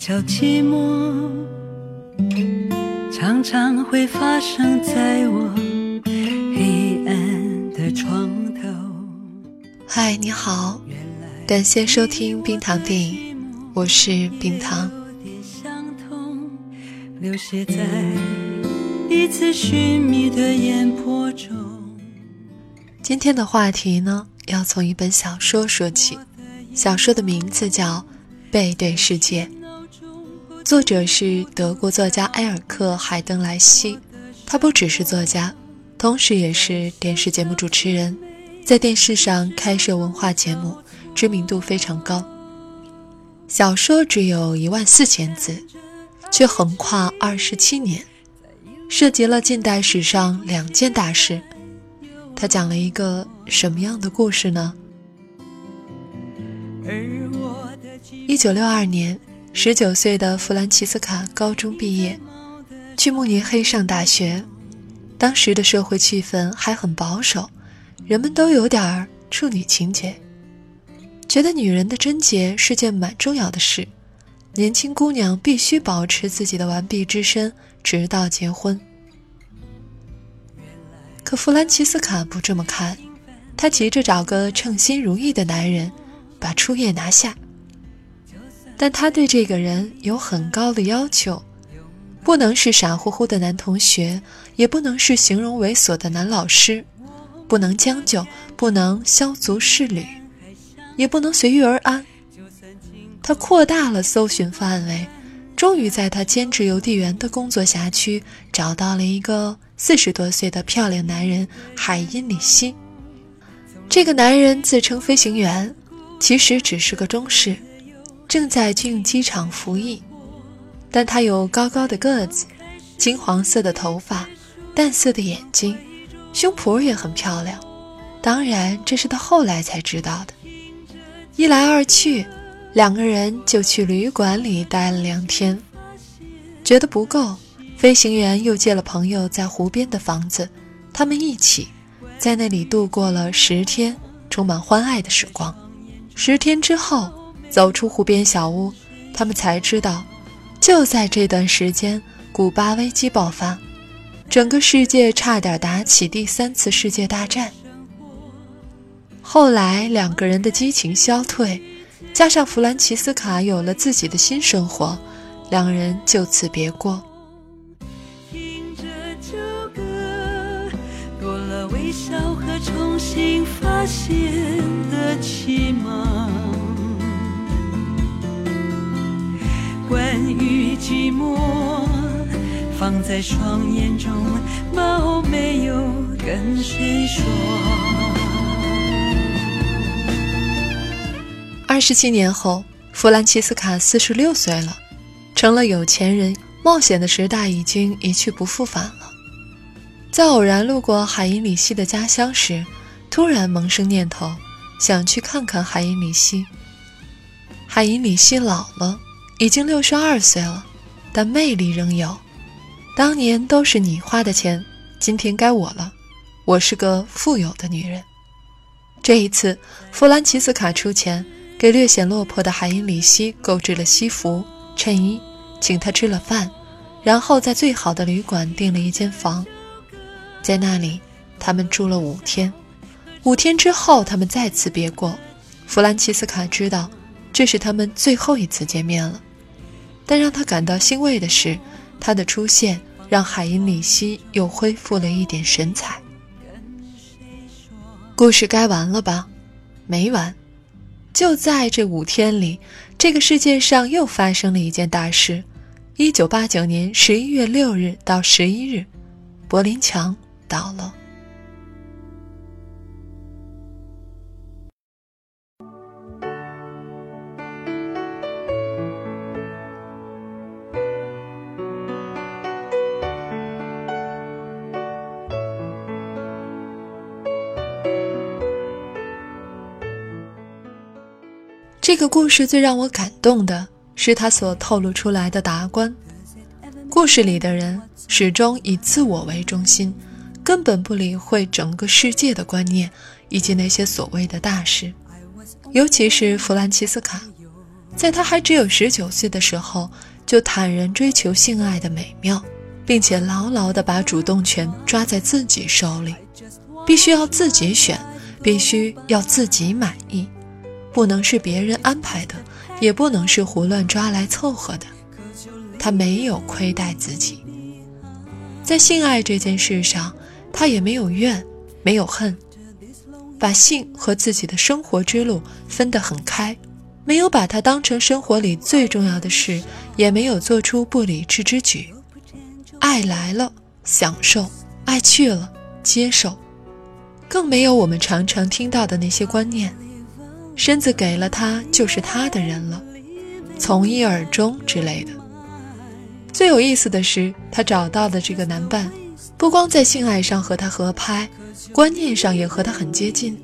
叫寂寞，常常会发生在我黑暗的床头。嗨，你好，感谢收听冰糖电影，我是冰糖。流泻在彼此寻觅的眼波中。今天的话题呢，要从一本小说说起，小说的名字叫。背对世界，作者是德国作家埃尔克·海登莱希。他不只是作家，同时也是电视节目主持人，在电视上开设文化节目，知名度非常高。小说只有一万四千字，却横跨二十七年，涉及了近代史上两件大事。他讲了一个什么样的故事呢？一九六二年，十九岁的弗兰奇斯卡高中毕业，去慕尼黑上大学。当时的社会气氛还很保守，人们都有点儿处女情节，觉得女人的贞洁是件蛮重要的事，年轻姑娘必须保持自己的完璧之身，直到结婚。可弗兰奇斯卡不这么看，她急着找个称心如意的男人，把初夜拿下。但他对这个人有很高的要求，不能是傻乎乎的男同学，也不能是形容猥琐的男老师，不能将就，不能削足适履，也不能随遇而安。他扩大了搜寻范围，终于在他兼职邮递员的工作辖区找到了一个四十多岁的漂亮男人海因里希。这个男人自称飞行员，其实只是个中士。正在军用机场服役，但他有高高的个子，金黄色的头发，淡色的眼睛，胸脯也很漂亮。当然，这是他后来才知道的。一来二去，两个人就去旅馆里待了两天，觉得不够，飞行员又借了朋友在湖边的房子，他们一起在那里度过了十天充满欢爱的时光。十天之后。走出湖边小屋，他们才知道，就在这段时间，古巴危机爆发，整个世界差点打起第三次世界大战。后来两个人的激情消退，加上弗兰奇斯卡有了自己的新生活，两人就此别过。听着旧歌，多了微笑和重新发现的期望。关于寂寞，放在双眼中，猫没有跟谁说。二十七年后，弗兰奇斯卡四十六岁了，成了有钱人。冒险的时代已经一去不复返了。在偶然路过海因里希的家乡时，突然萌生念头，想去看看海因里希。海因里希老了。已经六十二岁了，但魅力仍有。当年都是你花的钱，今天该我了。我是个富有的女人。这一次，弗兰奇斯卡出钱，给略显落魄的海因里希购置了西服、衬衣，请他吃了饭，然后在最好的旅馆订了一间房，在那里他们住了五天。五天之后，他们再次别过。弗兰奇斯卡知道，这是他们最后一次见面了。但让他感到欣慰的是，他的出现让海因里希又恢复了一点神采。故事该完了吧？没完！就在这五天里，这个世界上又发生了一件大事：一九八九年十一月六日到十一日，柏林墙倒了。这个故事最让我感动的是他所透露出来的达观。故事里的人始终以自我为中心，根本不理会整个世界的观念以及那些所谓的大事。尤其是弗兰奇斯卡，在他还只有十九岁的时候，就坦然追求性爱的美妙，并且牢牢地把主动权抓在自己手里，必须要自己选，必须要自己满意，不能是别人安排的，也不能是胡乱抓来凑合的。他没有亏待自己，在性爱这件事上，他也没有怨，没有恨，把性和自己的生活之路分得很开，没有把它当成生活里最重要的事，也没有做出不理智之举。爱来了，享受；爱去了，接受。更没有我们常常听到的那些观念：身子给了他，就是他的人了，从一而终之类的。最有意思的是，他找到的这个男伴，不光在性爱上和他合拍，观念上也和他很接近。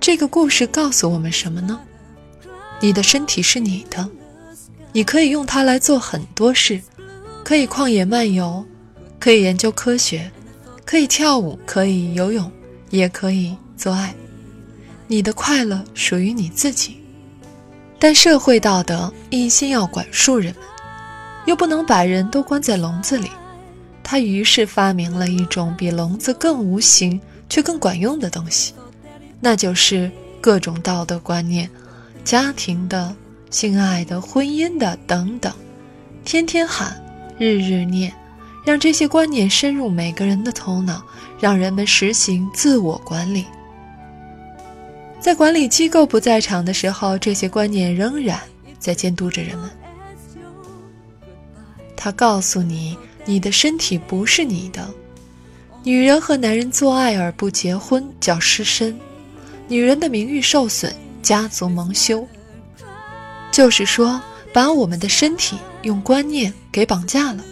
这个故事告诉我们什么呢？你的身体是你的，你可以用它来做很多事，可以旷野漫游，可以研究科学，可以跳舞，可以游泳，也可以做爱。你的快乐属于你自己。但社会道德一心要管束人们，又不能把人都关在笼子里，他于是发明了一种比笼子更无形却更管用的东西，那就是各种道德观念、家庭的、性爱的、婚姻的等等，天天喊，日日念，让这些观念深入每个人的头脑，让人们实行自我管理。在管理机构不在场的时候，这些观念仍然在监督着人们。他告诉你，你的身体不是你的。女人和男人做爱而不结婚叫失身，女人的名誉受损，家族蒙羞。就是说，把我们的身体用观念给绑架了。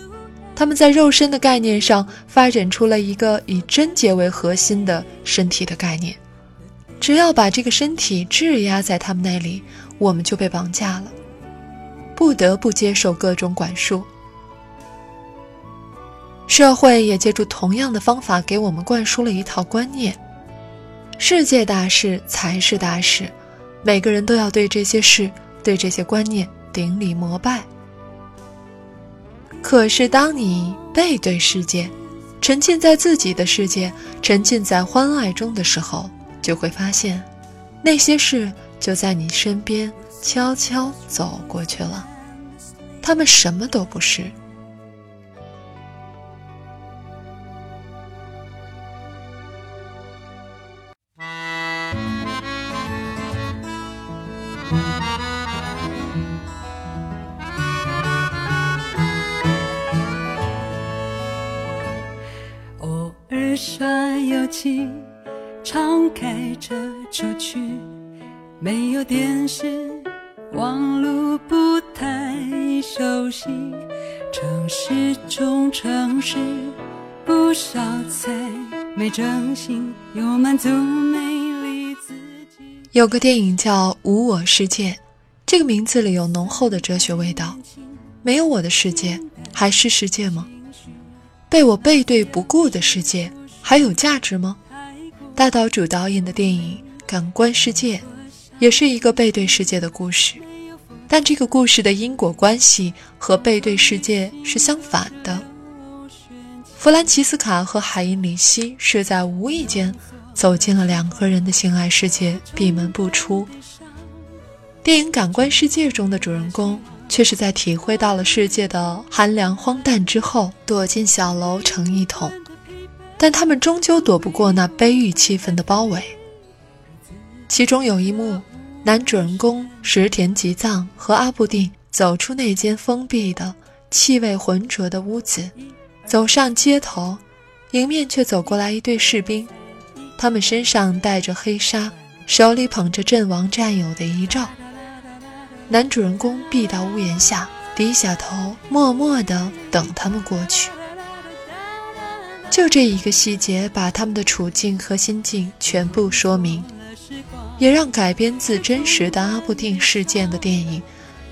他们在肉身的概念上发展出了一个以贞洁为核心的身体的概念。只要把这个身体质押在他们那里，我们就被绑架了，不得不接受各种管束。社会也借助同样的方法给我们灌输了一套观念：世界大事才是大事，每个人都要对这些事、对这些观念顶礼膜拜。可是，当你背对世界，沉浸在自己的世界，沉浸在欢爱中的时候，就会发现，那些事就在你身边悄悄走过去了，他们什么都不是。敞开这首曲，没有电视，网路不太熟悉。城市中城市，不少菜没正形，又满足美丽自己。有个电影叫《无我世界》，这个名字里有浓厚的哲学味道。没有我的世界，还是世界吗？被我背对不顾的世界，还有价值吗？大岛主导演的电影《感官世界》也是一个背对世界的故事，但这个故事的因果关系和背对世界是相反的。弗兰奇斯卡和海因里希是在无意间走进了两个人的性爱世界，闭门不出。电影《感官世界》中的主人公却是在体会到了世界的寒凉荒诞之后，躲进小楼成一统。但他们终究躲不过那悲郁气氛的包围。其中有一幕，男主人公石田吉藏和阿布定走出那间封闭的、气味浑浊的屋子，走上街头，迎面却走过来一对士兵，他们身上带着黑纱，手里捧着阵亡战友的遗照。男主人公避到屋檐下，低下头，默默地等他们过去。就这一个细节，把他们的处境和心境全部说明。也让改编自真实的阿布定事件的电影，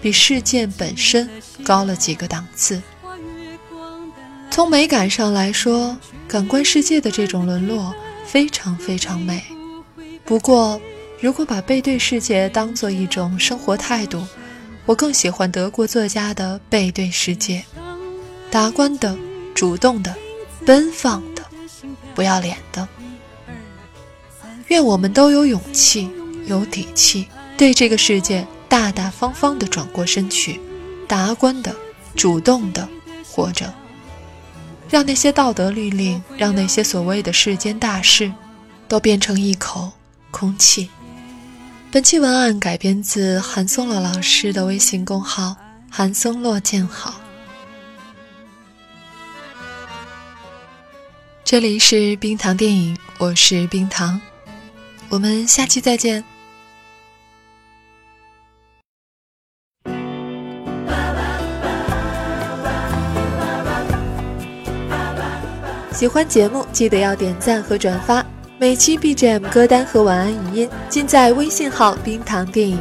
比事件本身高了几个档次。从美感上来说，感官世界的这种沦落非常非常美。不过，如果把背对世界当做一种生活态度，我更喜欢德国作家的背对世界，达观的、主动的、奔放的、不要脸的。愿我们都有勇气、有底气，对这个世界大大方方地转过身去，达观的、主动的活着，让那些道德律令，让那些所谓的世间大事，都变成一口空气。本期文案改编自韩松洛老师的微信公号“韩松洛见好”。这里是冰糖电影，我是冰糖。我们下期再见。喜欢节目记得要点赞和转发，每期 BGM 歌单和晚安语音尽在微信号“冰糖电影”。